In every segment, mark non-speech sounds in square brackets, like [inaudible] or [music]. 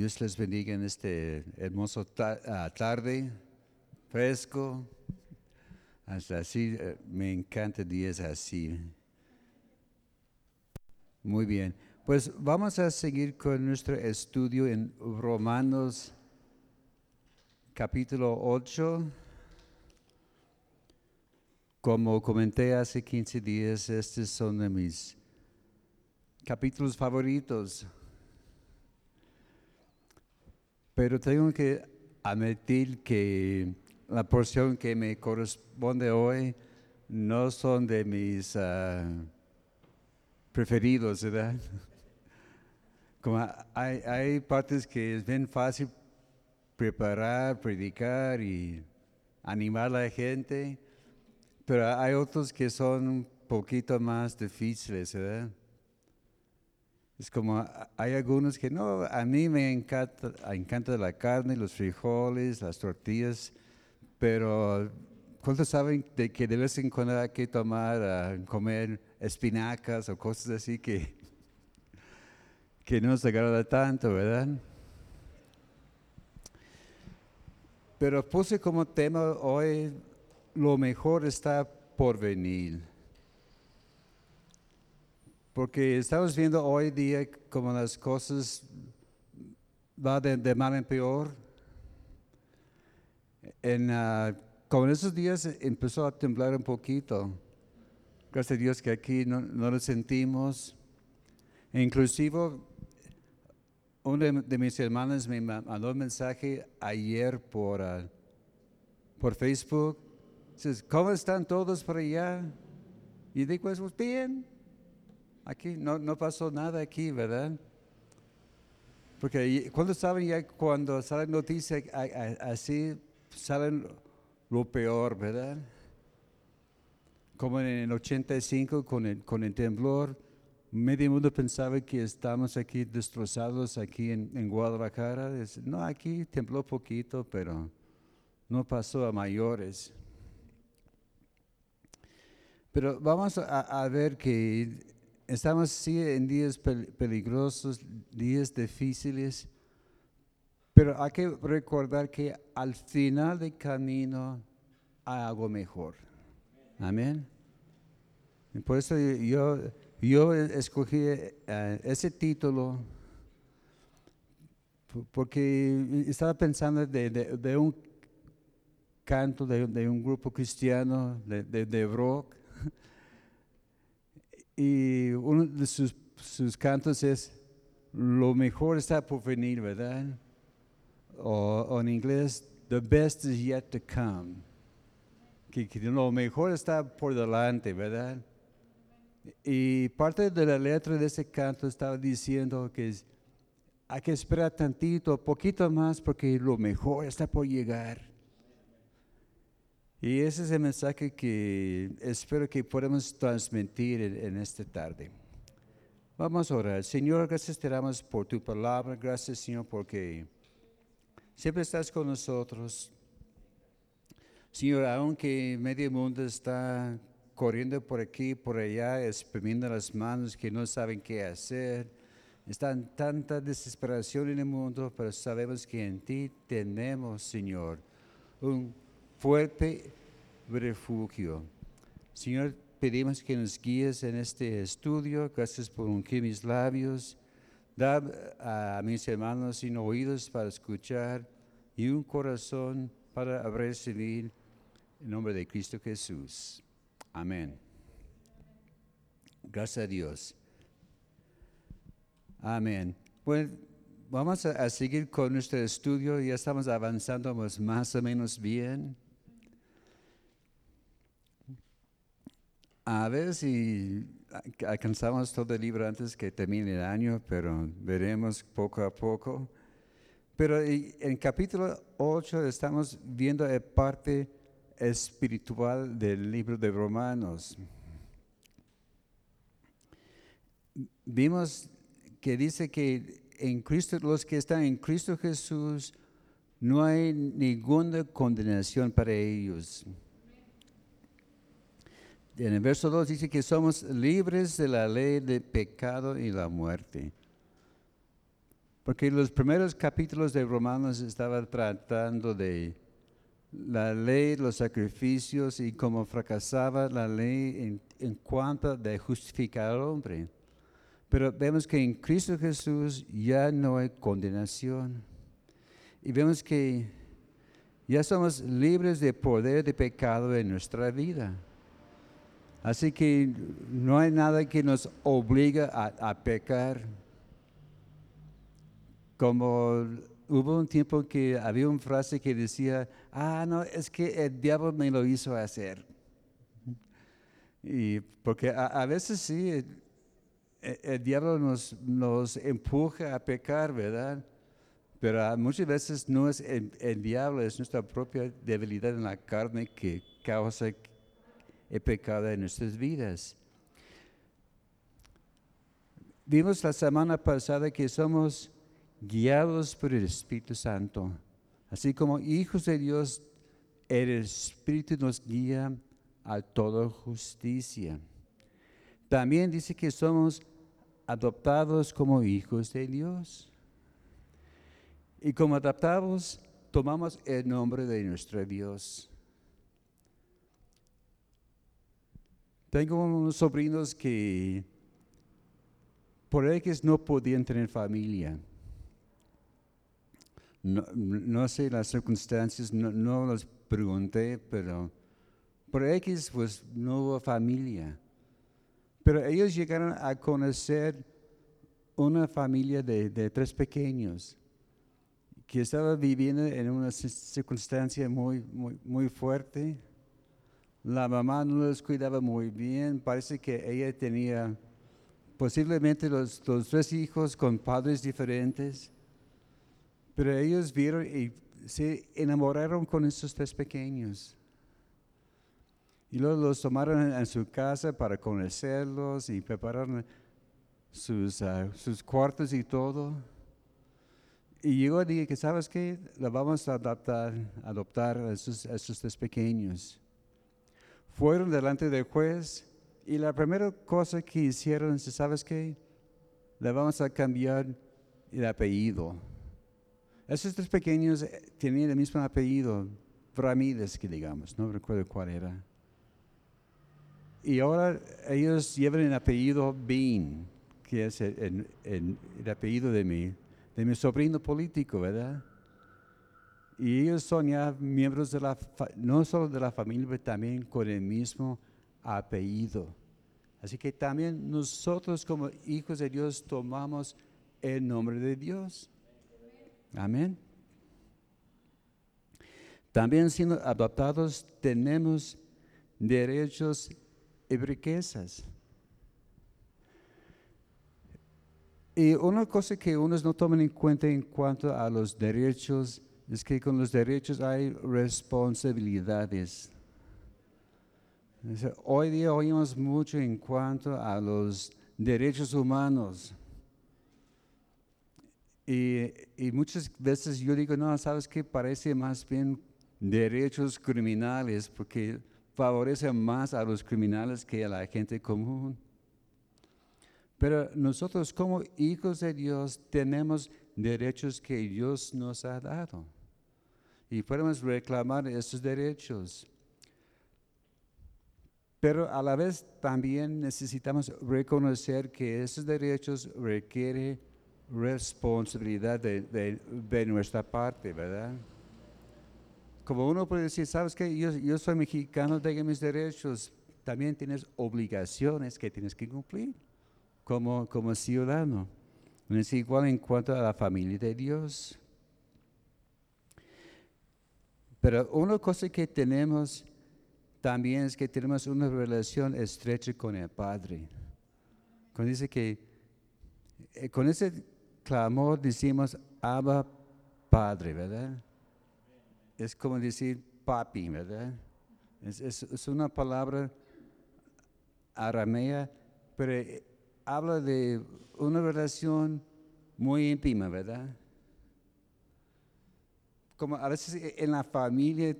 Dios les bendiga en este hermoso ah, tarde, fresco. Hasta así, eh, me encanta días así. Muy bien, pues vamos a seguir con nuestro estudio en Romanos capítulo 8. Como comenté hace 15 días, estos son de mis capítulos favoritos. Pero tengo que admitir que la porción que me corresponde hoy no son de mis ah, preferidos, ¿verdad? [laughs] Como hay, hay partes que es bien fácil preparar, predicar y animar a la gente, pero hay otros que son un poquito más difíciles, ¿verdad? Es como, hay algunos que no, a mí me encanta, encanta la carne, los frijoles, las tortillas, pero ¿cuántos saben de que de vez en cuando hay que tomar, ah, comer espinacas o cosas así que, que no nos agrada tanto, ¿verdad? Pero puse como tema hoy, lo mejor está por venir. Porque estamos viendo hoy día como las cosas van de, mal en peor. En, ah, como en esos días empezó a temblar un poquito. Gracias a Dios que aquí no, no lo sentimos. E inclusive, una de, mis hermanas me ma- mandó un mensaje ayer por, ah, por Facebook. Dices, ¿cómo están todos por allá? Y digo, pues bien. Aquí no, no pasó nada aquí, ¿verdad? Porque cuando saben ya, cuando salen noticias así, salen lo peor, ¿verdad? Como en el 85 con el, con el temblor, medio mundo pensaba que estamos aquí destrozados aquí en, en Guadalajara. No, aquí tembló poquito, pero no pasó a mayores. Pero vamos a, a ver que estamos sí en días pel- peligrosos, días difíciles, pero hay que recordar que al final del camino hay algo mejor. Amén. Por eso yo, yo escogí eh, ese título po- porque estaba pensando de, de- un canto de, de un grupo cristiano de rock y uno de sus, sus cantos es Lo mejor está por venir, ¿verdad? O, en inglés, The best is yet to come. Que, que lo mejor está por delante, ¿verdad? Y parte de la letra de ese canto estaba diciendo que hay que esperar tantito, poquito más, porque lo mejor está por llegar. Y ese es el mensaje que espero que podamos transmitir en, en esta tarde. Vamos a orar. Señor, gracias te damos por tu palabra. Gracias, Señor, porque siempre estás con nosotros. Señor, aunque medio mundo está corriendo por aquí, por allá, exprimiendo las manos que no saben qué hacer, está en tanta desesperación en el mundo, pero sabemos que en ti tenemos, Señor, un fuerte refugio. Señor, pedimos que nos guíes en este estudio. Gracias por ungir mis labios. Da a mis hermanos sin oídos para escuchar y un corazón para recibir en nombre de Cristo Jesús. Amén. Gracias a Dios. Amén. Bueno, vamos a, a seguir con nuestro estudio. Ya estamos avanzando pues, más o menos bien. A ver si a- alcanzamos todo el libro antes que termine el año, pero veremos poco a poco. Pero y- en capítulo 8 estamos viendo la parte espiritual del libro de Romanos. Vimos que dice que en Cristo, los que están en Cristo Jesús, no hay ninguna condenación para ellos. En el verso 2 dice que somos libres de la ley de pecado y la muerte. Por Porque los primeros capítulos de Romanos estaban tratando de la ley, los sacrificios y cómo fracasaba la ley en, en cuanto de justificar al hombre. Pero vemos que en Cristo Jesús ya no hay condenación. Y vemos que ya somos libres de poder de pecado en nuestra vida. Así que no hay nada que nos obliga a, pecar. Como hubo un tiempo que había una frase que decía, ah, no, es que el diablo me lo hizo hacer. Y porque a, veces sí, el, diablo nos, empuja a pecar, ¿verdad? Pero muchas veces no es el, el, diablo, es nuestra propia debilidad en la carne que causa el pecado en nuestras vidas. Vimos la semana pasada que somos guiados por el Espíritu Santo. Así como hijos de Dios, el Espíritu nos guía a toda justicia. También dice que somos adoptados como hijos de Dios. Y como adaptados, tomamos el nombre de nuestro Dios. Tengo unos sobrinos que por ellos no podían tener familia. No, sé las circunstancias, no, no las pregunté, pero por X pues no hubo familia. Pero ellos llegaron a conocer una familia de, tres pequeños que estaba viviendo en una circunstancia muy, muy, muy fuerte. La mamá no los cuidaba muy bien, parece que ella tenía posiblemente los, tres hijos con padres diferentes. Pero ellos vieron y se enamoraron con esos tres pequeños. Y luego los tomaron en su casa para conocerlos y prepararon sus, ah, sus cuartos y todo. Y llegó el día que, ¿sabes qué? La vamos a adoptar, adoptar a esos tres pequeños. Fueron delante del juez y la primera cosa que hicieron es, ¿sabes qué? Le vamos a cambiar el apellido. Esos tres pequeños eh, tenían el mismo apellido, Ramírez, que digamos, no recuerdo cuál era. Y ahora ellos llevan el apellido Bean, que es el, apellido de mi, de mi sobrino político, ¿verdad? Y ellos son ya miembros de la, no solo de la familia, pero también con el mismo apellido. Así que también nosotros como hijos de Dios tomamos el nombre de Dios. Amén. También siendo adoptados tenemos derechos y riquezas. Y una cosa que unos no toman en cuenta en cuanto a los derechos es que con los derechos hay responsabilidades. Hoy día oímos mucho en cuanto a los derechos humanos. Y, muchas veces yo digo, no, sabes que parece más bien derechos criminales porque favorece más a los criminales que a la gente común. Pero nosotros como hijos de Dios tenemos derechos que Dios nos ha dado. Y podemos reclamar esos derechos. Pero a la vez también necesitamos reconocer que esos derechos requieren responsabilidad de, nuestra parte, ¿verdad? Como uno puede decir, ¿sabes qué? Yo, yo soy mexicano, tengo mis derechos, también tienes obligaciones que tienes que cumplir como, como ciudadano. Es igual en cuanto a la familia de Dios. Pero una cosa que tenemos también es que tenemos una relación estrecha con el Padre. Cuando dice que eh, con ese clamor decimos Abba Padre, ¿verdad? Es como decir papi, ¿verdad? Es, una palabra aramea, pero eh, habla de una relación muy íntima, ¿verdad? Como a veces eh, en la familia,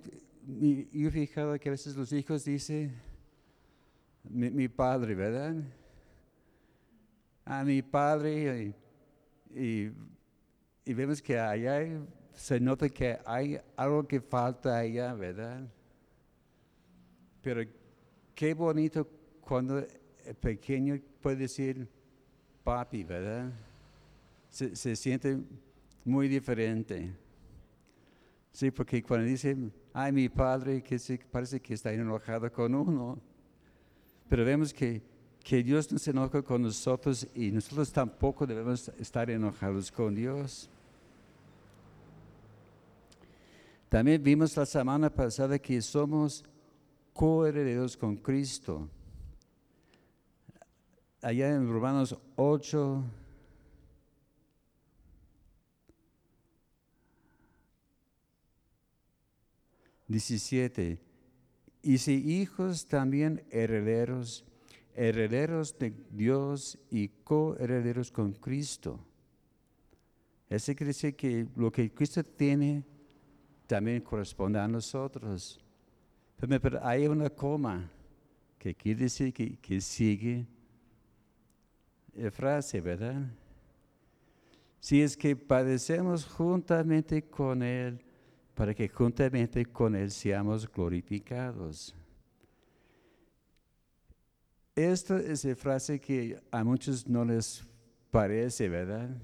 yo he fijado que a veces los hijos dicen, mi, padre, ¿verdad? A mi padre, y y vemos que allá se nota que hay algo que falta allá, ¿verdad? Pero qué bonito cuando el pequeño puede decir papi, ¿verdad? Se, se siente muy diferente. Sí, porque cuando dice, ay, mi padre, que parece que está enojado con uno. Pero vemos que, que Dios no se enoja con nosotros y nosotros tampoco debemos estar enojados con Dios. También vimos la semana pasada que somos coherederos con Cristo. Allá en Romanos 8, Diecisiete, y si hijos también herederos, herederos de Dios y coherederos con Cristo. Ese quiere decir que lo que Cristo tiene también corresponde a nosotros. Pero hay una coma que quiere decir que, sigue la frase, ¿verdad? Si es que padecemos juntamente con Él, para que juntamente con Él seamos glorificados. Esta es la frase que a muchos no les parece, ¿verdad?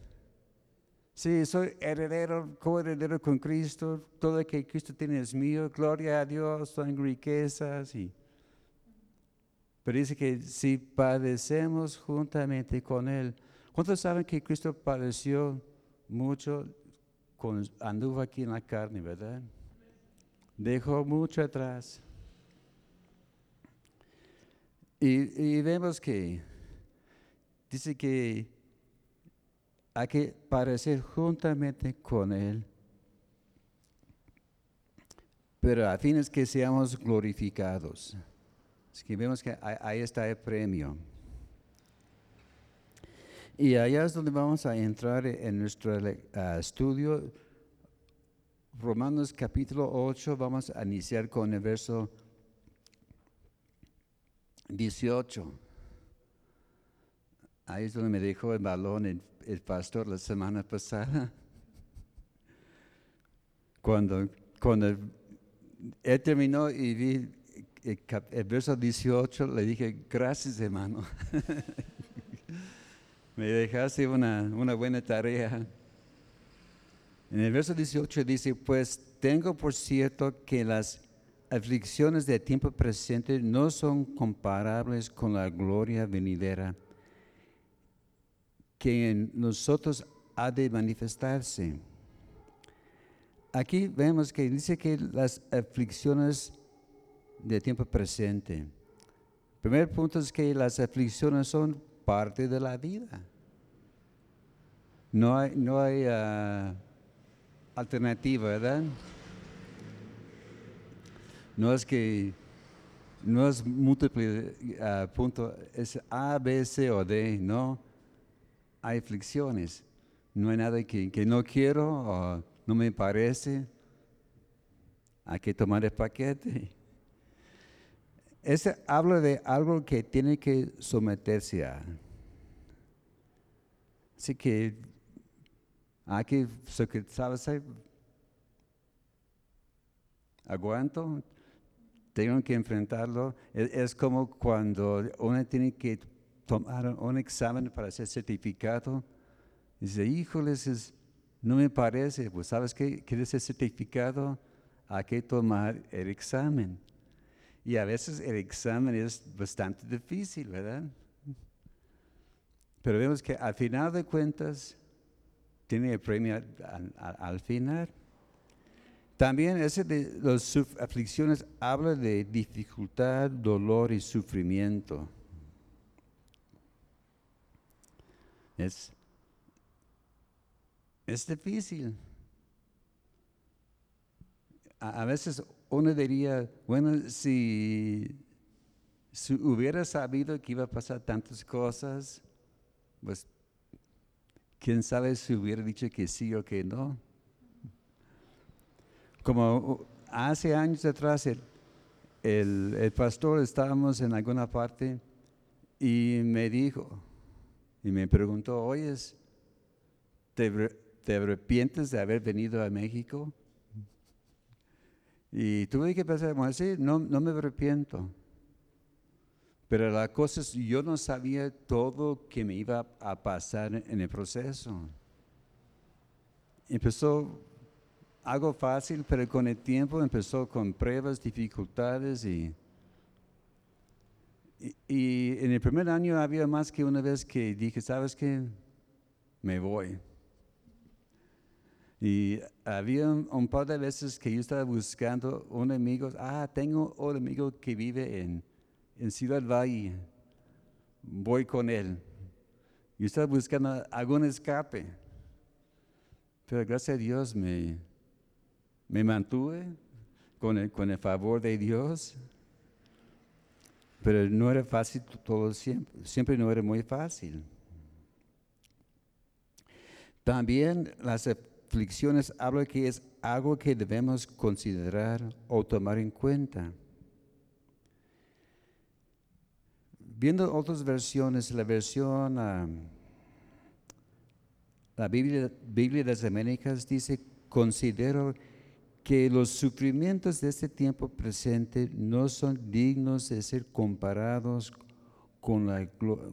Sí, soy heredero, coheredero con Cristo, todo lo que Cristo tiene es mío, gloria a Dios, son riquezas. Pero dice que si padecemos juntamente con Él, ¿cuántos saben que Cristo padeció mucho con, anduvo aquí en la carne, verdad? Dejó mucho atrás. Y, y vemos que dice que hay que parecer juntamente con Él, pero a fin es que seamos glorificados. Así que vemos que ahí está el premio. Y allá es donde vamos a entrar en nuestro ah, estudio. Romanos capítulo 8, vamos a iniciar con el verso 18. Ahí es donde me dejó el balón en el pastor la semana pasada. Cuando, cuando él terminó y vi el, verso 18, le dije, gracias hermano. [laughs] Me dejaste una, una buena tarea. En el verso 18 dice, pues tengo por cierto que las aflicciones del tiempo presente no son comparables con la gloria venidera que en nosotros ha de manifestarse. Aquí vemos que dice que las aflicciones de tiempo presente. El primer punto es que las aflicciones son parte de la vida. No hay, no hay ah, alternativa, ¿verdad? No es que no es múltiple uh, punto, es A, B, C o D, no hay aflicciones. No hay nada que, no quiero o no me parece. Hay que tomar el paquete. Ese habla de algo que tiene que someterse a. Así que hay que, ¿sabes? Aguanto, tengo que enfrentarlo. es como cuando uno tiene que tomaron un examen para ser certificado. Dice, híjoles, no me parece, pues sabes qué, quieres ser certificado, hay que tomar el examen. Y a veces el examen es bastante difícil, ¿verdad? Pero vemos que al final de cuentas tiene el premio al, final. También ese de las aflicciones habla de dificultad, dolor y sufrimiento. Es, es difícil. A, veces uno diría, bueno, si, hubiera sabido que iba a pasar tantas cosas, pues quién sabe si hubiera dicho que sí o que no. Como hace años atrás, el, el pastor estábamos en alguna parte y me dijo, y me preguntó, oyes, ¿te, ¿te arrepientes de haber venido a México? Y tuve que pensar, bueno, sí, no, no me arrepiento. Pero la cosa es, yo no sabía todo que me iba a pasar en el proceso. Empezó algo fácil, pero con el tiempo empezó con pruebas, dificultades y, y, en el primer año había más que una vez que dije, ¿sabes qué? Me voy. Y había un, par de veces que yo estaba buscando un amigo, ah, tengo un amigo que vive en, en Ciudad Valle, voy con él. Yo estaba buscando algún escape, pero gracias a Dios me, me mantuve con el, con el favor de Dios. Pero no era fácil todo siempre, siempre no era muy fácil. También las aflicciones habla que es algo que debemos considerar o tomar en cuenta. Viendo otras versiones, la versión, la Biblia, de las Américas dice, considero que los sufrimientos de este tiempo presente no son dignos de ser comparados con la,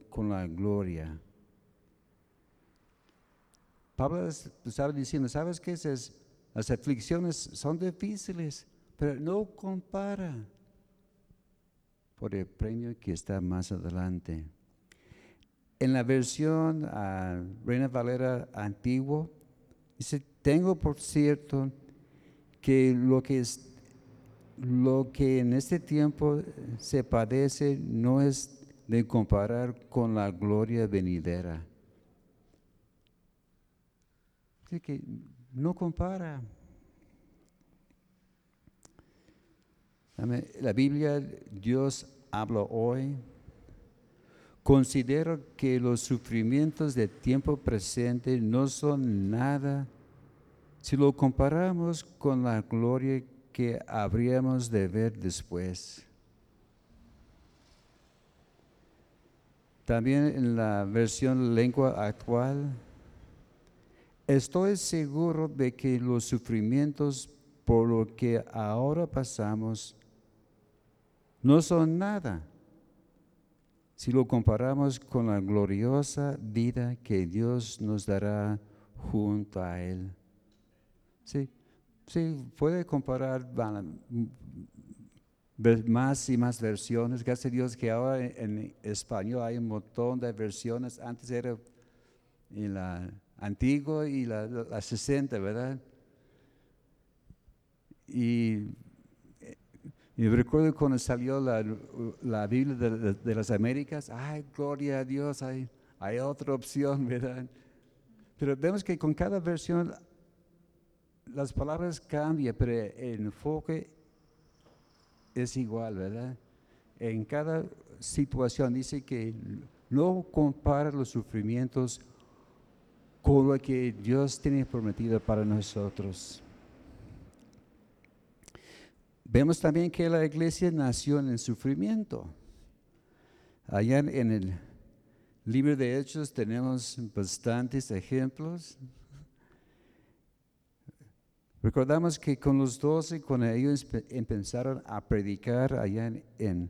con la gloria. Pablo estaba diciendo, ¿sabes qué? Es, las aflicciones son difíciles, pero no compara por el premio que está más adelante. En la versión ah, Reina Valera antiguo, dice, tengo por cierto que lo que, es, lo que en este tiempo se padece no es de comparar con la gloria venidera. Que no compara. La Biblia, Dios habla hoy. Considero que los sufrimientos del tiempo presente no son nada si lo comparamos con la gloria que habríamos de ver después. También en la versión lengua actual, estoy seguro de que los sufrimientos por lo que ahora pasamos no son nada si lo comparamos con la gloriosa vida que Dios nos dará junto a Él. Sí, sí, puede comparar más y más versiones. Gracias a Dios que ahora en, español hay un montón de versiones. Antes era en la antigua y la, la 60, ¿verdad? Y, recuerdo cuando salió la, la Biblia de, de, las Américas, ay, gloria a Dios, hay, hay otra opción, ¿verdad? Pero vemos que con cada versión las palabras cambian, pero el enfoque es igual, ¿verdad? En cada situación dice que no compara los sufrimientos con lo que Dios tiene prometido para nosotros. Vemos también que la iglesia nació en el sufrimiento. Allá en el libro de Hechos tenemos bastantes ejemplos Recordamos que con los doce, cuando ellos empezaron a predicar allá en,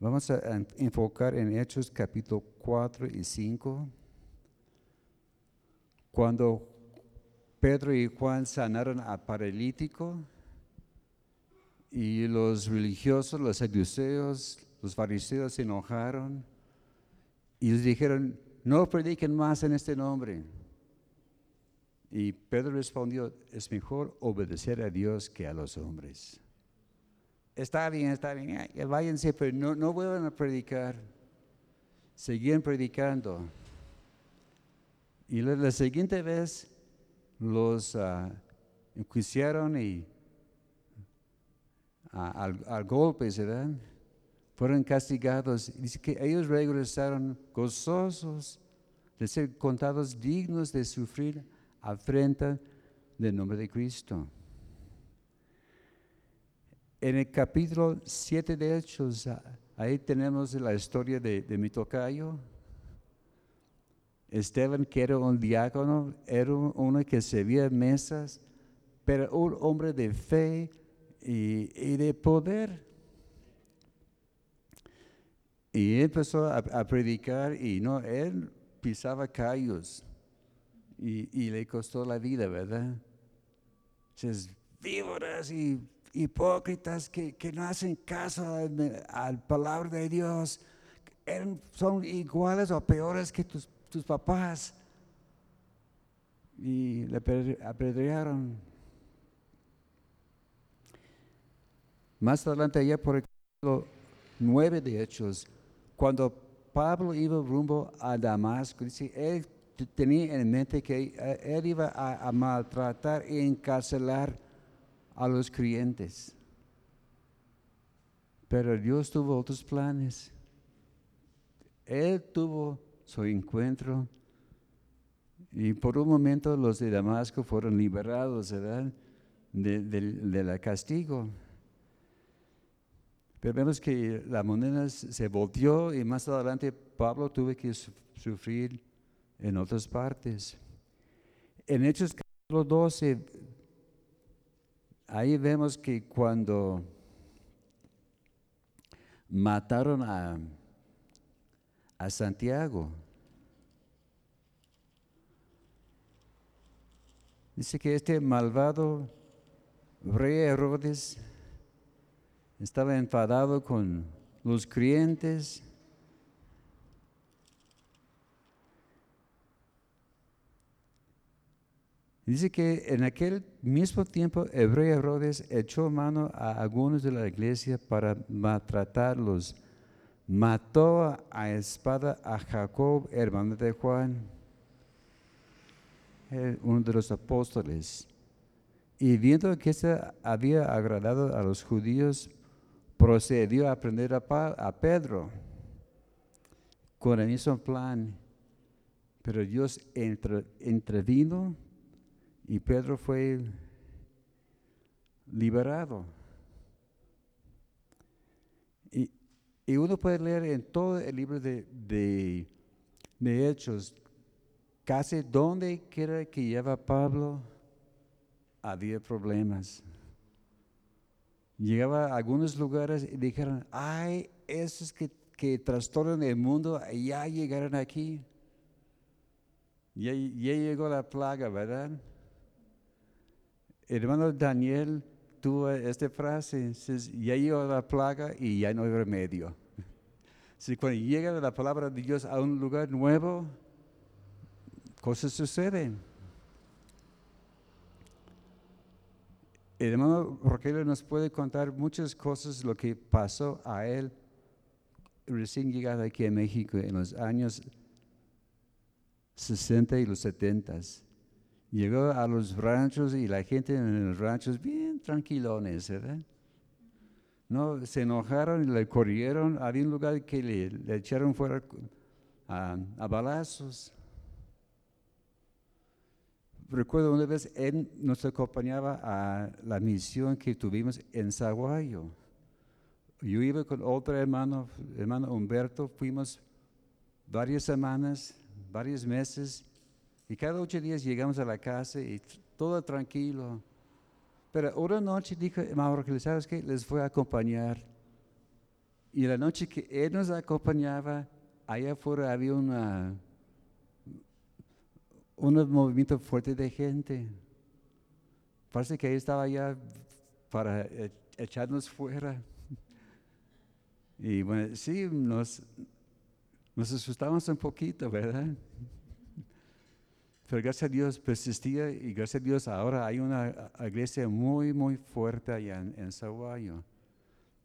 vamos a enfocar en Hechos capítulo 4 y 5, cuando Pedro y Juan sanaron al paralítico y los religiosos, los saduceos, los fariseos se enojaron y les dijeron, no prediquen más en este nombre. Y Pedro respondió, es mejor obedecer a Dios que a los hombres. Está bien, está bien, váyanse, pero no, no vuelvan a predicar. Seguían predicando. Y la, siguiente vez los uh, y al, al, golpe, ¿verdad? Fueron castigados. Dice que ellos regresaron gozosos de ser contados dignos de sufrir afrenta del nombre de Cristo. En el capítulo 7 de Hechos, ahí tenemos la historia de, mi tocayo. Esteban, que era un diácono, era uno que servía mesas, pero un hombre de fe y, de poder. Y empezó a, predicar y no, él pisaba callos y, le costó la vida, ¿verdad? Entonces, víboras y hipócritas que, no hacen caso a la palabra de Dios, son iguales o peores que tus, tus papás. Y le apedrearon. Más adelante, allá por el capítulo 9 de Hechos, cuando Pablo iba rumbo a Damasco, dice, él tenía en mente que eh, él iba a, a maltratar y encarcelar a los creyentes. Pero Dios tuvo otros planes. Él tuvo su encuentro y por un momento los de Damasco fueron liberados ¿verdad? De, la castigo. Pero vemos que la moneda se volteó y más adelante Pablo tuvo que sufrir en otras partes. En Hechos capítulo 12, ahí vemos que cuando mataron a, a Santiago, dice que este malvado rey Herodes estaba enfadado con los creyentes Dice que en aquel mismo tiempo Hebreo Herodes echó mano a algunos de la iglesia para maltratarlos. Mató a espada a Jacob, hermano de Juan, uno de los apóstoles. Y viendo que esto había agradado a los judíos, procedió a prender a, Pedro con el mismo plan. Pero Dios intervino y Pedro fue liberado. Uno puede leer en todo el libro de, de, Hechos, casi donde quiera que lleva Pablo, había problemas. Llegaba a algunos lugares y dijeron, ay, esos que, que trastornan el mundo, ya llegaron aquí. Ya, ya llegó la plaga, ¿verdad? hermano Daniel esta frase, ya llegó la plaga y ya no hay remedio. [laughs] Si cuando llega la palabra de Dios a un lugar nuevo, cosas suceden. El hermano Rogelio nos puede contar muchas cosas lo que pasó a él recién llegado aquí a México en los años 60 y los 70. Llegó a los ranchos y la gente en los ranchos bien tranquilones, ¿verdad? No, se enojaron le corrieron. Había un lugar que le, echaron fuera a, balazos. Recuerdo una vez, él nos acompañaba a la misión que tuvimos en Zaguayo. Yo iba con otro hermano, hermano Humberto, fuimos varias semanas, varios meses y cada ocho días llegamos a la casa y todo tranquilo. Pero una noche dijo, Mauro, que sabes que les voy a acompañar. Y la noche que él nos acompañaba, allá afuera había una, un movimiento fuerte de gente. Parece que él estaba allá para e, echarnos fuera. [laughs] Y bueno, sí, nos, nos asustamos un poquito, ¿verdad? Pero gracias a Dios persistía y gracias a Dios ahora hay una iglesia muy, muy fuerte allá en, en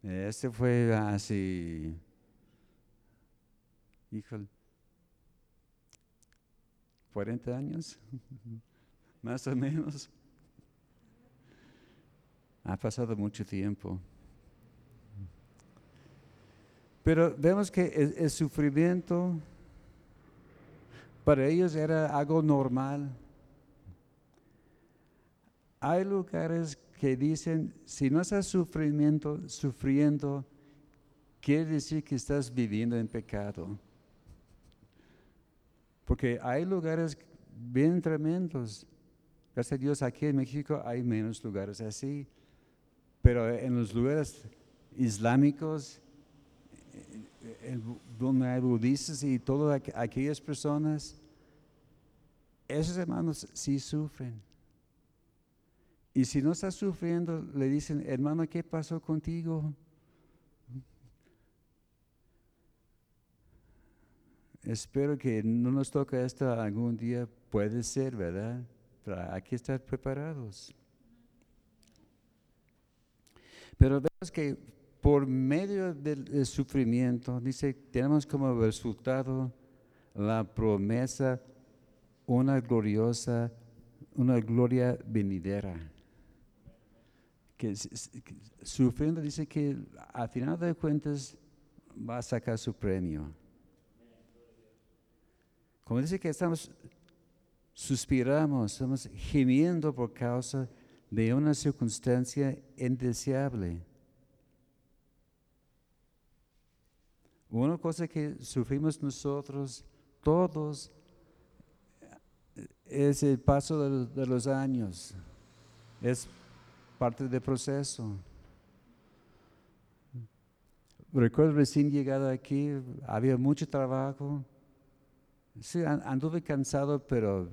Este fue hace, híjole, 40 años, [laughs] más o menos. Ha pasado mucho tiempo. Pero vemos que el sufrimiento para ellos era algo normal. Hay lugares que dicen, si no estás sufrimiento, sufriendo, quiere decir que estás viviendo en pecado. Porque hay lugares bien tremendos. Gracias a Dios aquí en México hay menos lugares así. Pero en los lugares islámicos, donde hay budistas y todas aquellas personas, esos hermanos sí sufren. Y si no está sufriendo, le dicen, hermano, ¿qué pasó contigo? Espero que no nos toque esto algún día, puede ser, ¿verdad? Pero hay que estar preparados. Pero vemos que por medio del sufrimiento, dice, tenemos como resultado la promesa, una gloriosa, una gloria venidera. Que, sufriendo dice que al final de cuentas va a sacar su premio. Como dice que estamos, suspiramos, estamos gimiendo por causa de una circunstancia indeseable. Una cosa que sufrimos nosotros todos es el paso de, los años, es parte del proceso. Recuerdo recién llegado aquí, había mucho trabajo. Sí, anduve cansado, pero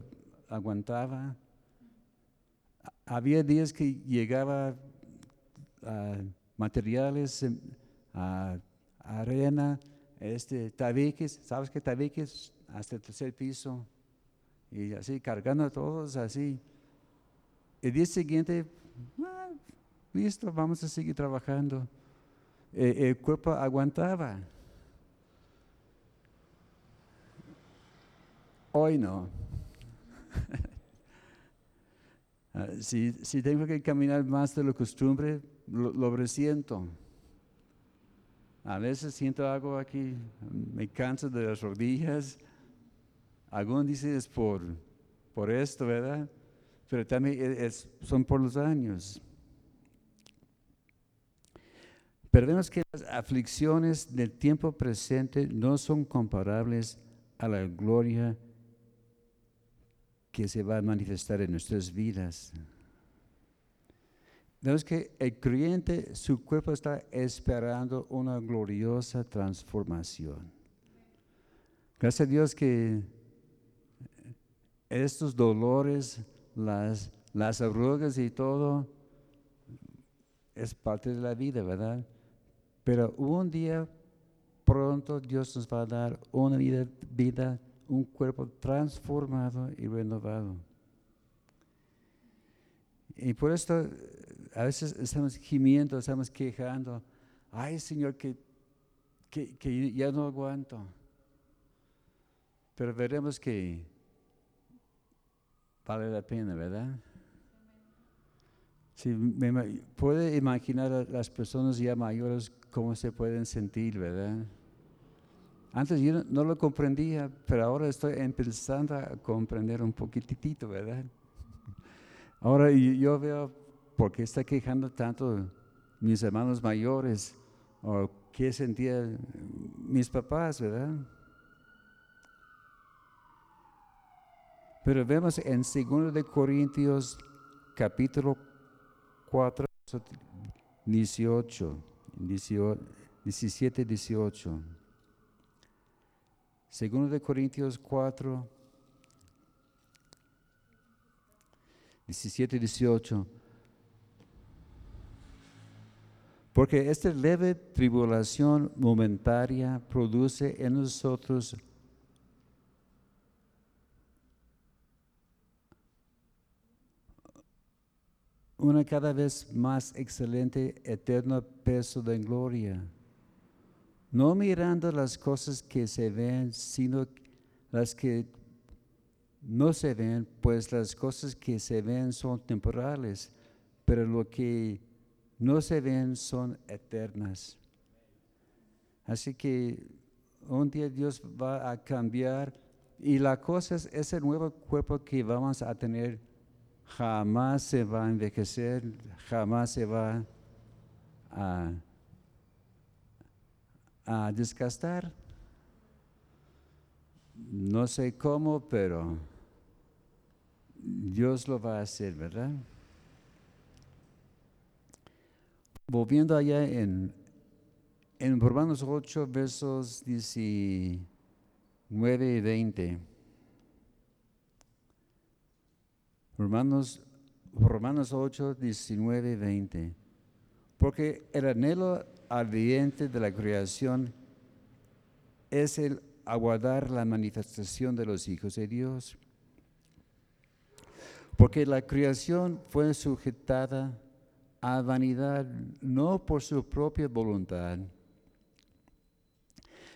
aguantaba. Había días que llegaba a materiales, a arena, este, tabiques, ¿sabes qué tabiques? Hasta el tercer piso. Y así, cargando a todos así. El día siguiente, ah, listo, vamos a seguir trabajando. E, el cuerpo aguantaba. Hoy no. [laughs] Ah, si, si, tengo que caminar más de lo costumbre, lo, lo resiento. A veces siento algo aquí, me canso de las rodillas. Algunos dicen es por, por esto, ¿verdad? Pero también es, son por los años. Pero vemos que las aflicciones del tiempo presente no son comparables a la gloria que se va a manifestar en nuestras vidas. Vemos que el creyente, su cuerpo está esperando una gloriosa transformación. Gracias a Dios que estos dolores, las, las arrugas y todo, es parte de la vida, ¿verdad? Pero un día pronto Dios nos va a dar una vida, vida un cuerpo transformado y renovado. Y por esto a veces estamos gimiendo, estamos quejando. Ay, Señor, que, que, ya no aguanto. Pero veremos que vale la pena, ¿verdad? Sí, me, puede imaginar a las personas ya mayores cómo se pueden sentir, ¿verdad? Antes yo no, lo comprendía, pero ahora estoy empezando a comprender un poquitito, ¿verdad? Ahora yo veo por qué está quejando tanto mis hermanos mayores o qué sentían mis papás, ¿verdad? Pero vemos en 2 de Corintios capítulo 4, 18, 17, 18. Segundo de Corintios 4, 17 18. Porque esta leve tribulación momentaria produce en nosotros una cada vez más excelente eterno peso de gloria. No mirando las cosas que se ven, sino las que no se ven, pues las cosas que se ven son temporales, pero lo que no se ven son eternas. Así que un día Dios va a cambiar y la cosa es ese nuevo cuerpo que vamos a tener jamás se va a envejecer, jamás se va a a desgastar. No sé cómo, pero Dios lo va a hacer, ¿verdad? Volviendo allá en, en Romanos 8, versos 19 y 20. Romanos, Romanos 8, 19 y 20. Porque el anhelo ardiente de la creación es el aguardar la manifestación de los hijos de Dios. Porque la creación fue sujetada a vanidad no por su propia voluntad,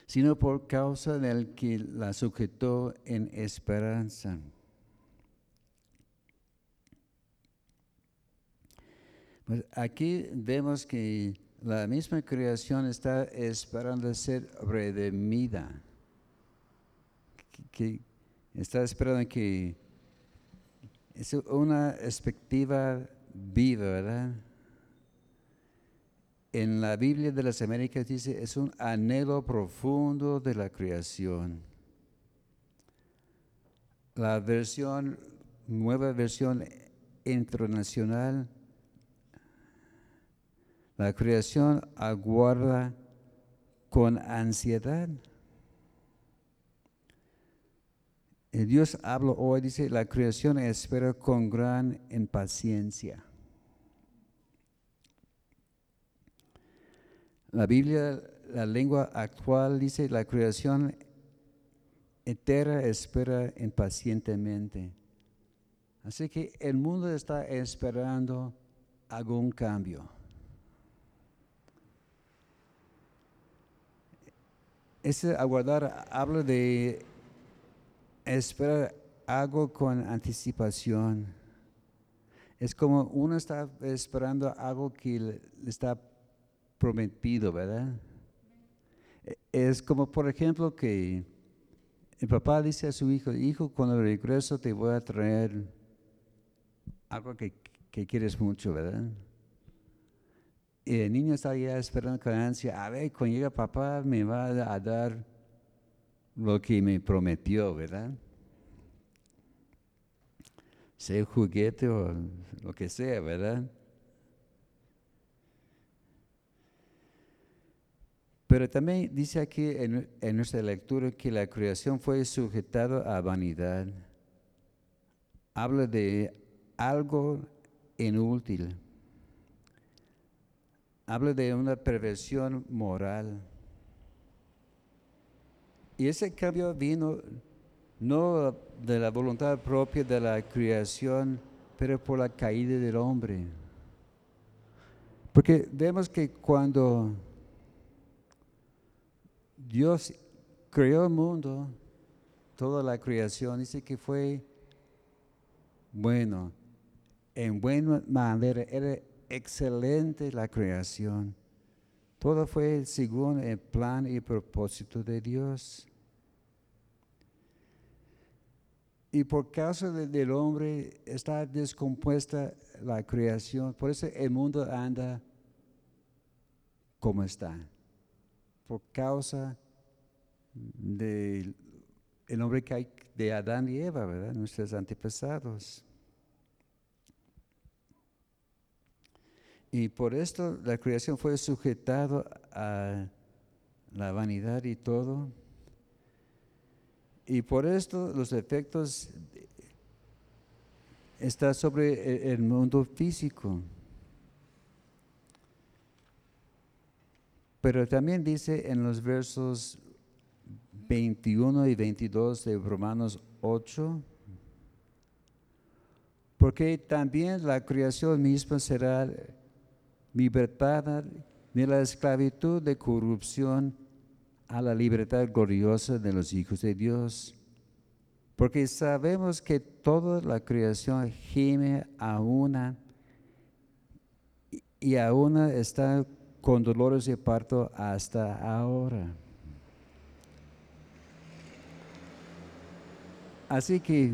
sino por causa del que la sujetó en esperanza. Pues aquí vemos que la misma creación está esperando ser redimida, que, está esperando que es una expectativa viva, ¿verdad? En la Biblia de las Américas dice, es un anhelo profundo de la creación. La versión, nueva versión internacional, la creación aguarda con ansiedad. Dios habla hoy, dice, la creación espera con gran impaciencia. La Biblia, la lengua actual dice, la creación entera espera impacientemente. Así que el mundo está esperando algún cambio. Ese aguardar habla de esperar algo con anticipación. Es como uno está esperando algo que le está prometido, ¿verdad? Es como, por ejemplo, que el papá dice a su hijo, hijo, cuando regreso te voy a traer algo que, que quieres mucho, ¿verdad? Y el niño está ya esperando con ansia, a ver, cuando llega papá me va a dar lo que me prometió, ¿verdad? Sea juguete o lo que sea, ¿verdad? Pero también dice aquí en, nuestra lectura que la creación fue sujetada a vanidad. Habla de algo inútil habla de una perversión moral. Y ese cambio vino no de la voluntad propia de la creación, pero por la caída del hombre. Porque vemos que cuando Dios creó el mundo, toda la creación, dice que fue bueno, en buena manera, era excelente la creación. Todo fue según el plan y propósito de Dios. Y por causa del hombre está descompuesta la creación. Por eso el mundo anda como está. Por causa del hombre que hay de Adán y Eva, ¿verdad? Nuestros antepasados. Y por esto la creación fue sujetado a la vanidad y todo. Y por esto los efectos están sobre el mundo físico. Pero también dice en los versos 21 y 22 de Romanos 8, porque también la creación misma será libertad de la esclavitud de corrupción a la libertad gloriosa de los hijos de Dios. Porque sabemos que toda la creación gime a una y a una está con dolores de parto hasta ahora. Así que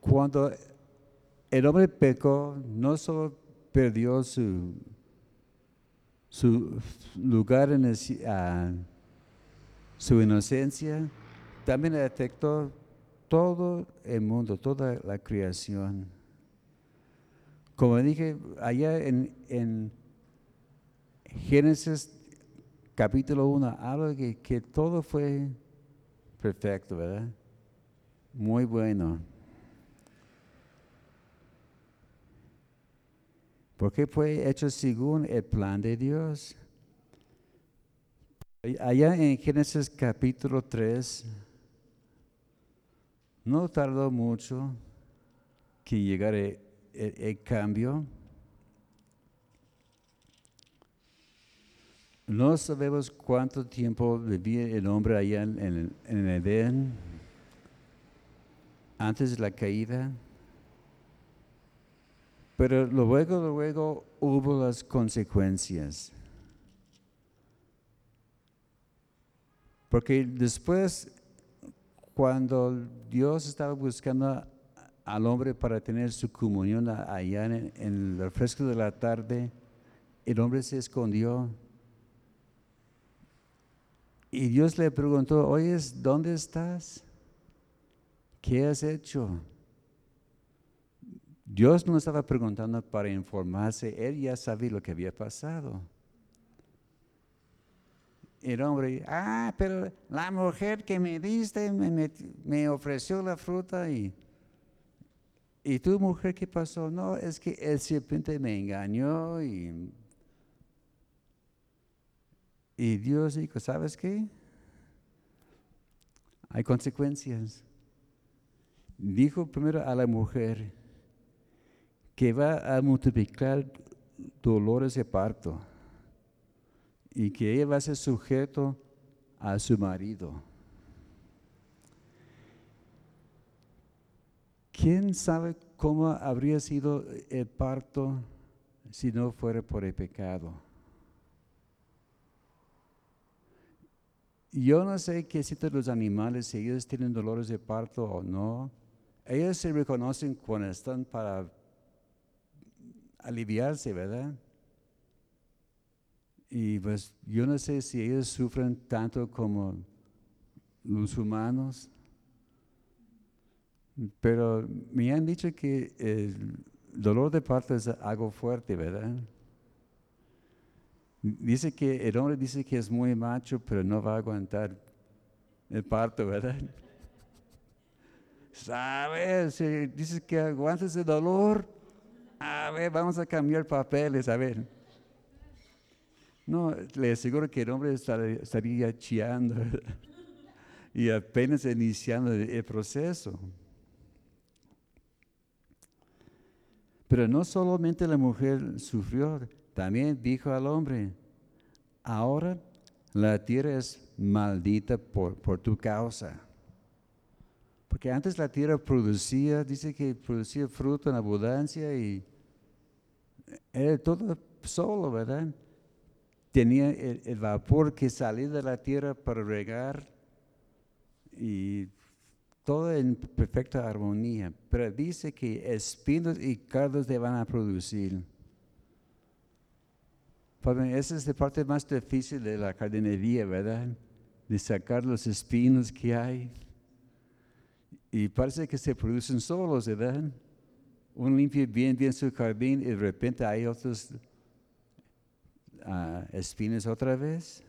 cuando el hombre pecó, no solo perdió su, su lugar en su inocencia, también afectó todo el mundo, toda la creación. Como dije allá en, en Génesis capítulo 1, habla que, que todo fue perfecto, ¿verdad? Muy bueno. Porque fue hecho según el plan de Dios. Allá en Génesis capítulo 3, no tardó mucho que llegara el, cambio. No sabemos cuánto tiempo vivía el hombre allá en, en Edén, antes de la caída. Pero luego, luego hubo las consecuencias. Porque después, cuando Dios estaba buscando al hombre para tener su comunión allá en, el refresco de la tarde, el hombre se escondió. Y Dios le preguntó, oye, ¿dónde estás? ¿Qué has hecho? Dios no estaba preguntando para informarse, él ya sabía lo que había pasado. El hombre, ah, pero la mujer que me diste me, ofreció la fruta y, y tu mujer, ¿qué pasó? No, es que el serpiente me engañó y, y Dios dijo, ¿sabes qué? Hay consecuencias. Dijo primero a la mujer, que va a multiplicar dolores de parto y que ella va a ser sujeto a su marido. ¿Quién sabe cómo habría sido el parto si no fuera por el pecado? Yo no sé qué sienten los animales, si ellos tienen dolores de parto o no. Ellos se reconocen cuando están para aliviarse, ¿verdad? Y pues yo no sé si ellos sufren tanto como los humanos, pero me han dicho que el dolor de parto es algo fuerte, ¿verdad? Dice que el hombre dice que es muy macho, pero no va a aguantar el parto, ¿verdad? ¿Sabes? Dice que aguantes el dolor, a ver, vamos a cambiar papeles, a ver. No, le aseguro que el hombre estaría chiando y apenas iniciando el proceso. Pero no solamente la mujer sufrió, también dijo al hombre, ahora la tierra es maldita por, por tu causa. Porque antes la tierra producía, dice que producía fruto en abundancia y era todo solo, ¿verdad? Tenía el, vapor que salía de la tierra para regar y todo en perfecta armonía. Pero dice que espinos y cardos te van a producir. esa es la parte más difícil de la jardinería, ¿verdad? De sacar los espinos que hay. Y parece que se producen solos, ¿verdad? uno limpia bien, bien su jardín y de repente hay otros uh, espinas otra vez.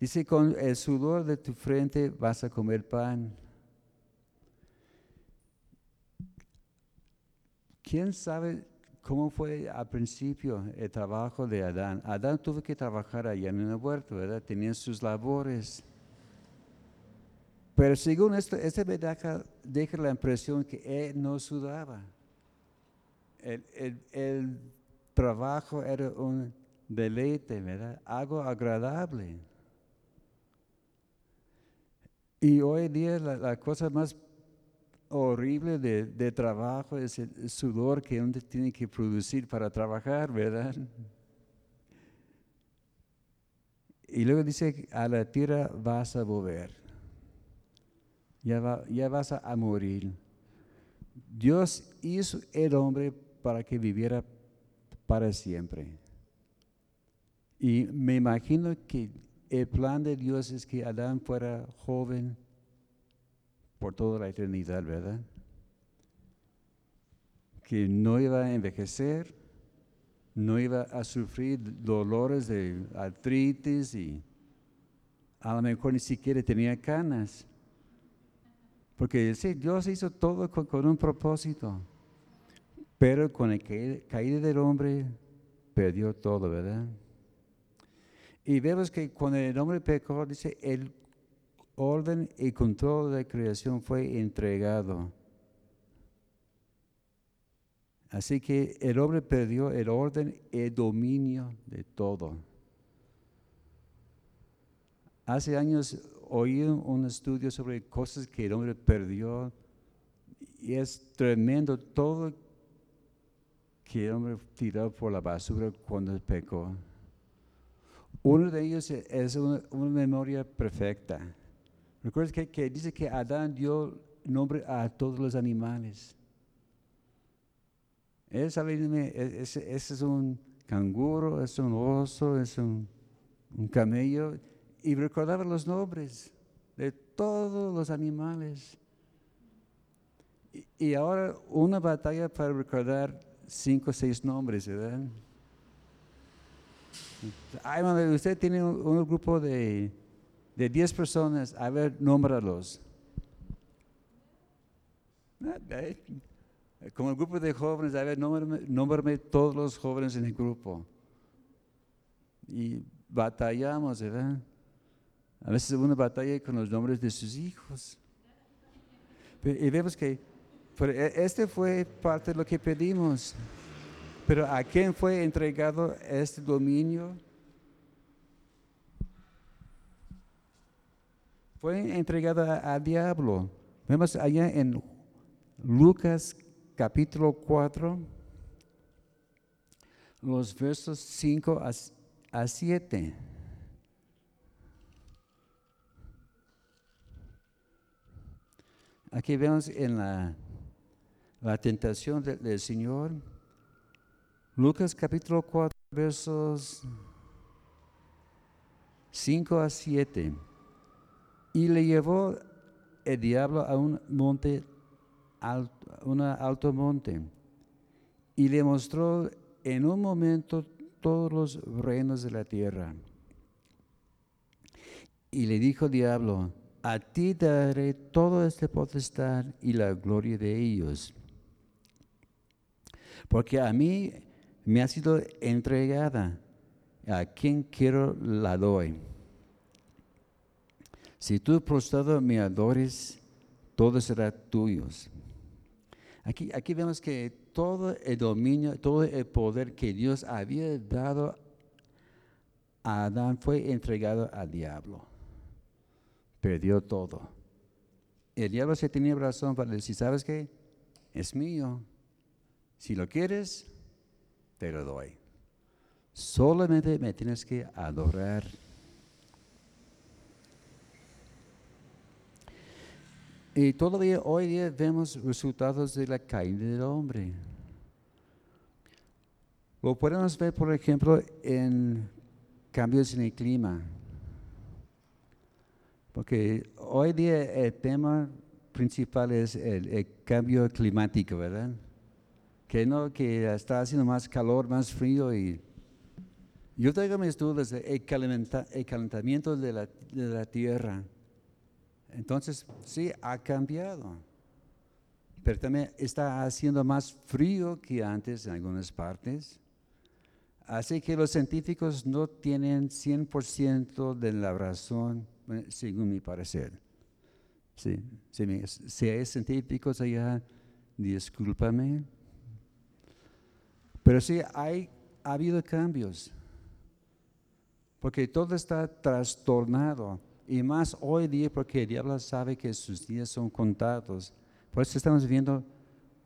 Dice, con el sudor de tu frente vas a comer pan. ¿Quién sabe cómo fue al principio el trabajo de Adán? Adán tuvo que trabajar allá en el huerto, ¿verdad? Tenía sus labores. Pero según esto, este me deja, deja la impresión que él no sudaba el, trabajo era un deleite, ¿verdad? Algo agradable. Y hoy día la, cosa más horrible de, trabajo es el sudor que uno tiene que producir para trabajar, ¿verdad? Y luego dice, a la tierra vas a volver. Ya, vas a morir. Dios hizo el hombre para que viviera para siempre. Y me imagino que el plan de Dios es que Adán fuera joven por toda la eternidad, ¿verdad? Que no iba a envejecer, no iba a sufrir dolores de artritis y a lo mejor ni siquiera tenía canas. Porque sí, Dios hizo todo con, un propósito. Pero con la caída del hombre perdió todo, ¿verdad? Y vemos que cuando el hombre pecó, dice, el orden y control de la creación fue entregado. Así que el hombre perdió el orden y el dominio de todo. Hace años oí un estudio sobre cosas que el hombre perdió y es tremendo todo que el hombre tiró por la basura cuando pecó. Uno de ellos es una, memoria perfecta. Recuerda que, dice que Adán dio nombre a todos los animales. Ese, es un canguro, es un oso, es un, camello. Y recordaba los nombres de todos los animales. Y, ahora una batalla para recordar cinco o seis nombres, ¿verdad? Ay, usted tiene un, grupo de, de diez personas, a ver, nómbralos. Como el grupo de jóvenes, a ver, nómbrame, todos los jóvenes en el grupo. Y batallamos, ¿verdad? A veces uno batalla con los nombres de sus hijos. Y vemos que e, este fue parte de lo que pedimos. Pero ¿a quién fue entregado este dominio? Fue entregado al diablo. Vemos allá en Lucas capítulo 4, los versos 5 a, 7. Aquí vemos en la, la tentación del Señor Lucas capítulo 4, versos 5 a 7. Y le llevó el diablo a un monte, alto, un alto monte, y le mostró en un momento todos los reinos de la tierra. Y le dijo diablo, a ti daré todo este potestad y la gloria de ellos. Porque a mí me ha sido entregada. A quien quiero la doy. Si tú prostrado me adores, todo será tuyo. Aquí, aquí vemos que todo el dominio, todo el poder que Dios había dado a Adán fue entregado al diablo. Perdió todo. El diablo se tenía razón para decir, ¿sabes qué? Es mío. Si lo quieres, te lo doy. Solamente me tienes que adorar. Y todavía hoy día vemos resultados de la caída del hombre. Lo podemos ver, por ejemplo, en cambios en el clima. Porque hoy día el tema principal es el cambio climático, ¿verdad? que no, que está haciendo más calor, más frío y yo tengo mis dudas del calentamiento de la, de la tierra. Entonces, sí, ha cambiado. Pero también está haciendo más frío que antes en algunas partes. Así que los científicos no tienen 100% de la razón, según mi parecer. Sí, si hay científicos allá, discúlpame, pero sí, hay, ha habido cambios, porque todo está trastornado, y más hoy día porque el diablo sabe que sus días son contados. Por eso estamos viendo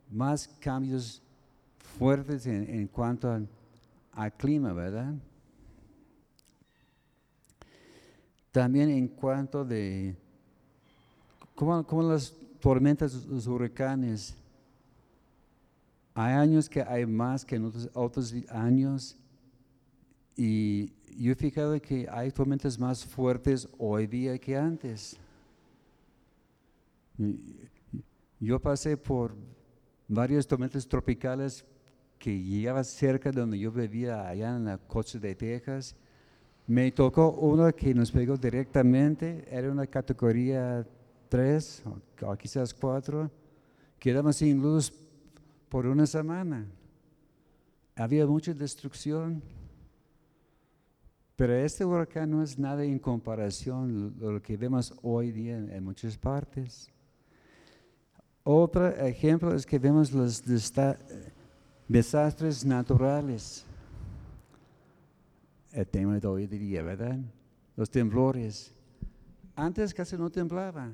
más cambios fuertes en, cuanto al, clima, ¿verdad? También en cuanto de cómo, cómo las tormentas, los huracanes, hay años que hay más que en otros, años y yo he fijado que hay tormentas más fuertes hoy día que antes. Yo pasé por varios tormentas tropicales que llegaba cerca de donde yo vivía, allá en la costa de Texas. Me tocó uno que nos pegó directamente, era una categoría 3 o, quizás 4. Quedamos sin luz por una semana. Había mucha destrucción. Pero este huracán no es nada en comparación a lo que vemos hoy día en muchas partes. Otro ejemplo es que vemos los desastres naturales. El tema de hoy día, ¿verdad? Los temblores. Antes casi no temblaba.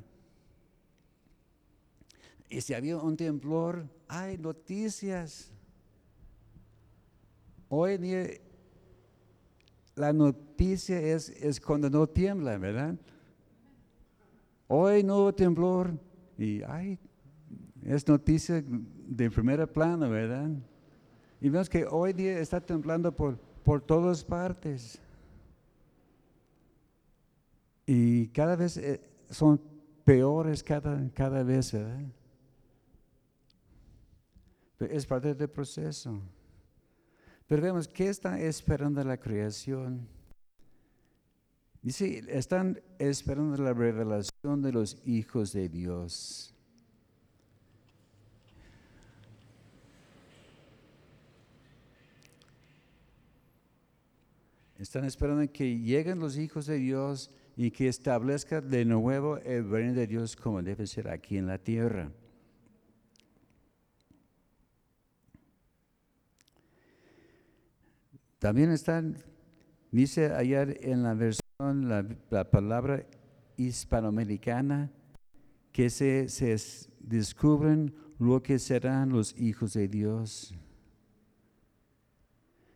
Y si había un temblor, hay noticias. Hoy día la noticia es, es cuando no tiembla, ¿verdad? Hoy no temblor y hay es noticia de primera plano, ¿verdad? Y vemos que hoy día está temblando por, por todas partes. Y cada vez eh, son peores cada, cada vez, ¿verdad? es parte del proceso. Pero vemos, ¿qué está esperando la creación? Dice, están esperando la revelación de los hijos de Dios. Están esperando que lleguen los hijos de Dios y que establezca de nuevo el reino de Dios como debe ser aquí en la tierra. También están, dice ayer en la versión, la, palabra hispanoamericana, que se, se descubren lo que serán los hijos de Dios.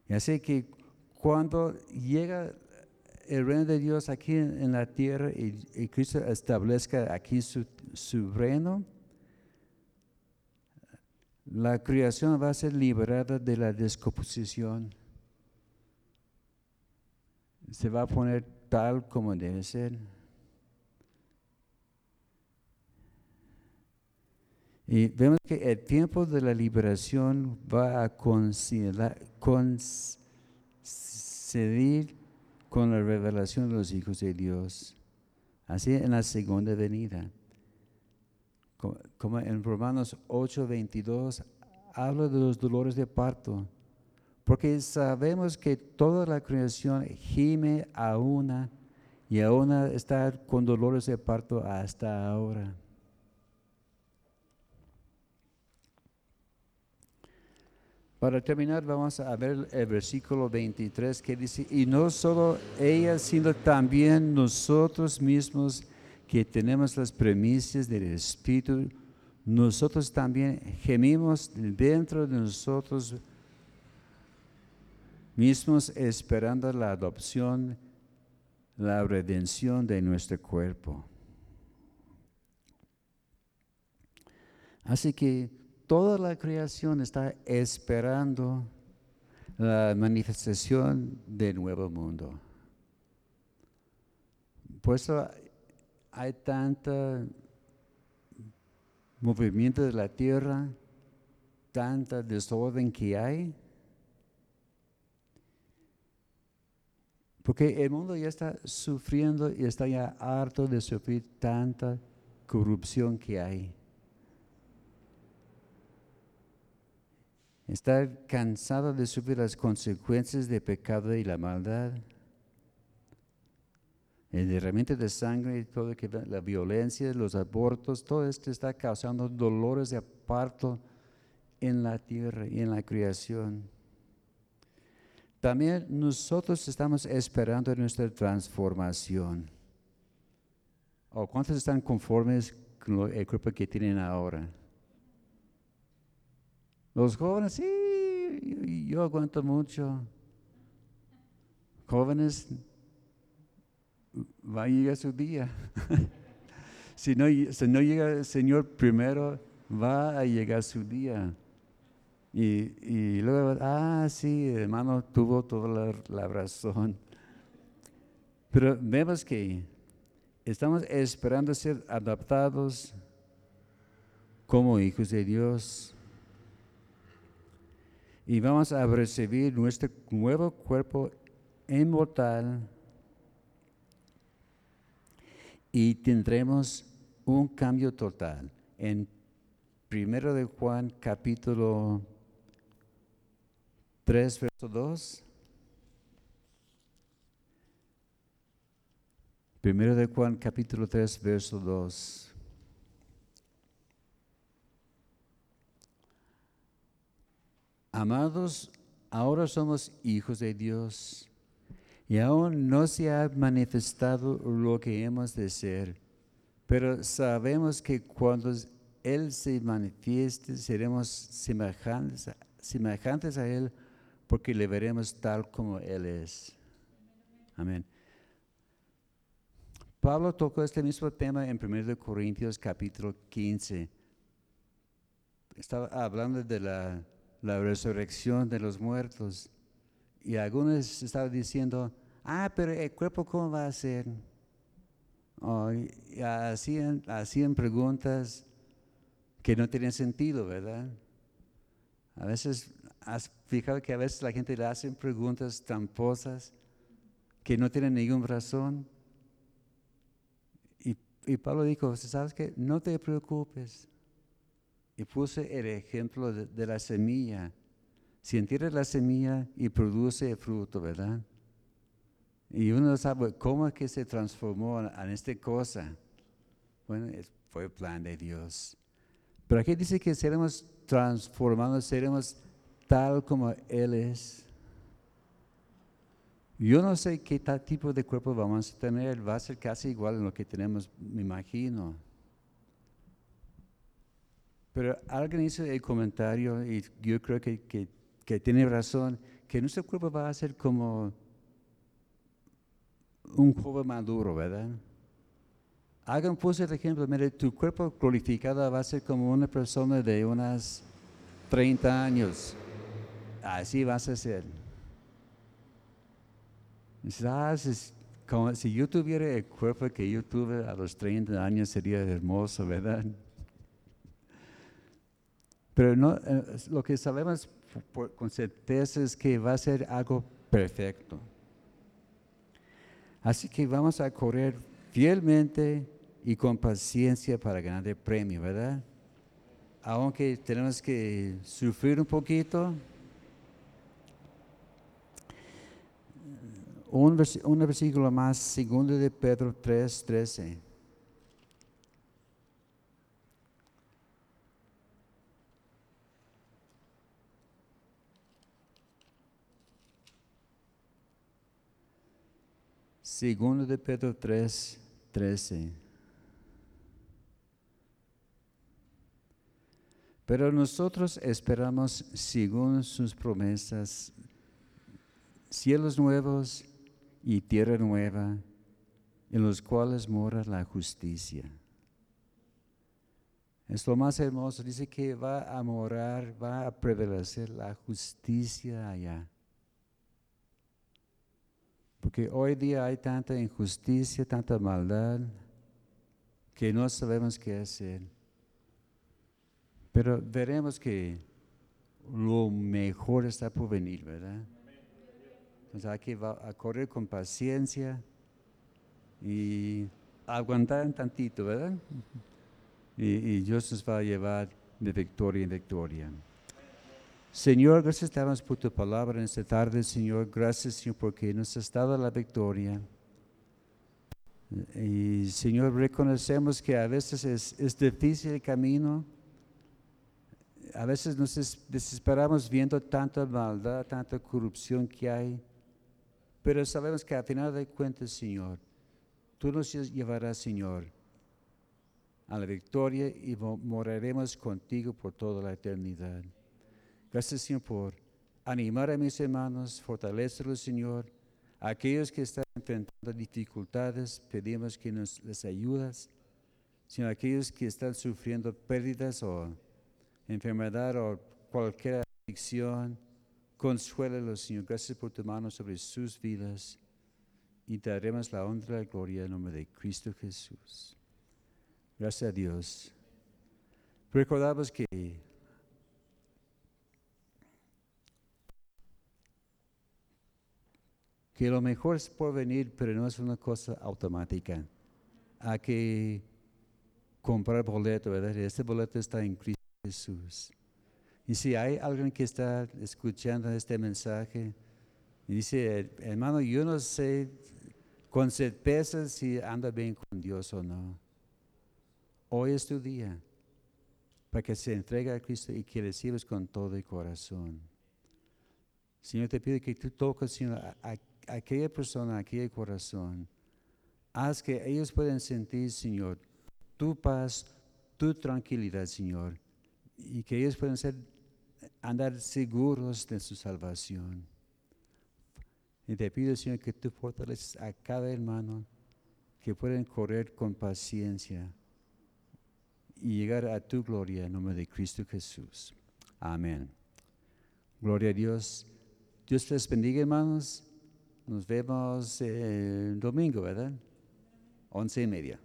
Y así que cuando llega el reino de Dios aquí en, la tierra y, Cristo establezca aquí su, reino, la creación va a ser liberada de la descomposición. Se va a poner tal como debe ser. Y vemos que el tiempo de la liberación va a considerar, seguir con la revelación de los hijos de Dios. Así en la segunda venida. Como en Romanos 8, 22, habla de los dolores de parto. Porque sabemos que toda la creación gime a una y a una está con dolores de parto hasta ahora. Para terminar, vamos a ver el versículo 23 que dice, y no solo ella, sino también nosotros mismos que tenemos las premisas del Espíritu, nosotros también gemimos dentro de nosotros mismos esperando la adopción, la redención de nuestro cuerpo. Así que toda la creación está esperando la manifestación del nuevo mundo. Por eso hay tanto movimiento de la tierra, tanta desorden que hay. Porque el mundo ya está sufriendo y está ya harto de sufrir tanta corrupción que hay. Estar cansado de sufrir las consecuencias del pecado y la maldad. El derramamiento de sangre, todo que, la violencia, los abortos, todo esto está causando dolores de parto en la tierra y en la creación. También nosotros estamos esperando nuestra transformación. ¿O cuántos están conformes con el cuerpo que tienen ahora? Los jóvenes, sí, yo aguanto mucho. Jóvenes, va a llegar su día. [laughs] si, no, no llega el Señor primero, va a llegar su día. Y, y luego, ah, sí, hermano, tuvo toda la, la razón. Pero vemos que estamos esperando ser adaptados como hijos de Dios. Y vamos a recibir nuestro nuevo cuerpo inmortal y tendremos un cambio total. En 1 de Juan capítulo 3, verso 2. Primero de Juan capítulo 3, verso 2. Amados, ahora somos hijos de Dios y aún no se ha manifestado lo que hemos de ser, pero sabemos que cuando Él se manifieste seremos semejantes, a Él porque le veremos tal como Él es. Amén. Pablo tocó este mismo tema en 1 Corintios capítulo 15. Estaba hablando de la, la resurrección de los muertos. Y algunos estaban diciendo, ah, pero el cuerpo cómo va a ser. y hacían, hacían preguntas que no tenían sentido, ¿verdad? A veces has fijado que a veces la gente le hace preguntas tramposas que no tienen ninguna razón. Y, y Pablo dijo, ¿sabes qué? No te preocupes. Y puse el ejemplo de, la semilla. Si entierras la semilla y produce fruto, ¿verdad? Y uno sabe cómo es que se transformó en, esta cosa. Bueno, fue el plan de Dios. Pero aquí dice que seremos transformados, seremos tal como Él es. Yo no sé qué tal tipo de cuerpo vamos a tener, va a ser casi igual a lo que tenemos, me imagino. Pero alguien hizo el comentario, y yo creo que, que, tiene razón, que nuestro cuerpo va a ser como un joven maduro, ¿verdad? Hagan pues el ejemplo, mire, tu cuerpo glorificado va a ser como una persona de unas 30 años. Así vas a ser. Ah, como si yo tuviera el cuerpo que yo tuve a los 30 años sería hermoso, ¿verdad? Pero no, eh, lo que sabemos con certeza es que va a ser algo perfecto. Así que vamos a correr fielmente y con paciencia para ganar el premio, ¿verdad? Aunque tenemos que sufrir un poquito. Un, versículo más, segundo de Pedro 3, 13. Segundo de Pedro 3, 13. Pero nosotros esperamos, según sus promesas, cielos nuevos y tierra nueva, en los cuales mora la justicia. Es lo más hermoso, dice que va a morar, va a prevalecer la justicia allá. Porque hoy día hay tanta injusticia, tanta maldad, que no sabemos qué hacer. Pero veremos que lo mejor está por venir, ¿verdad? Entonces hay que a correr con paciencia y aguantar un tantito, ¿verdad? Y, y Dios nos va a llevar de victoria en victoria. Señor, gracias te por tu palabra en esta tarde, Señor. Gracias, Señor, porque nos has dado la victoria. Y, Señor, reconocemos que a veces es, difícil el camino. A veces nos desesperamos viendo tanta maldad, tanta corrupción que hay. Pero sabemos que al final de cuentas, Señor, tú nos llevarás, Señor, a la victoria y moraremos contigo por toda la eternidad. Gracias, Señor, por animar a mis hermanos, fortalecerlos, Señor. aquellos que están enfrentando dificultades, pedimos que nos les ayudas. Señor, aquellos que están sufriendo pérdidas o enfermedad o cualquier adicción, consuélalos, Señor. Gracias por tu mano sobre sus vidas. Y te daremos la honra y la gloria en nombre de Cristo Jesús. Gracias a Dios. Recordamos que que lo mejor es por venir, pero no es una cosa automática. Hay que comprar boleto, ¿verdad? Este boleto está en Cristo Jesús. Y si hay alguien que está escuchando este mensaje y dice, hermano, yo no sé con certeza si anda bien con Dios o no. Hoy es tu día para que se entregue a Cristo y que recibas con todo el corazón. Señor, te pido que tú toques, Señor, a, aquella persona, aquel corazón. Haz que ellos puedan sentir, Señor, tu paz, tu tranquilidad, Señor, y que ellos puedan ser, andar seguros de su salvación. Y te pido, Señor, que tú fortaleces a cada hermano que puedan correr con paciencia y llegar a tu gloria en nombre de Cristo Jesús. Amén. Gloria a Dios. Dios les bendiga, hermanos. Nos vemos el domingo, ¿verdad? Once y media.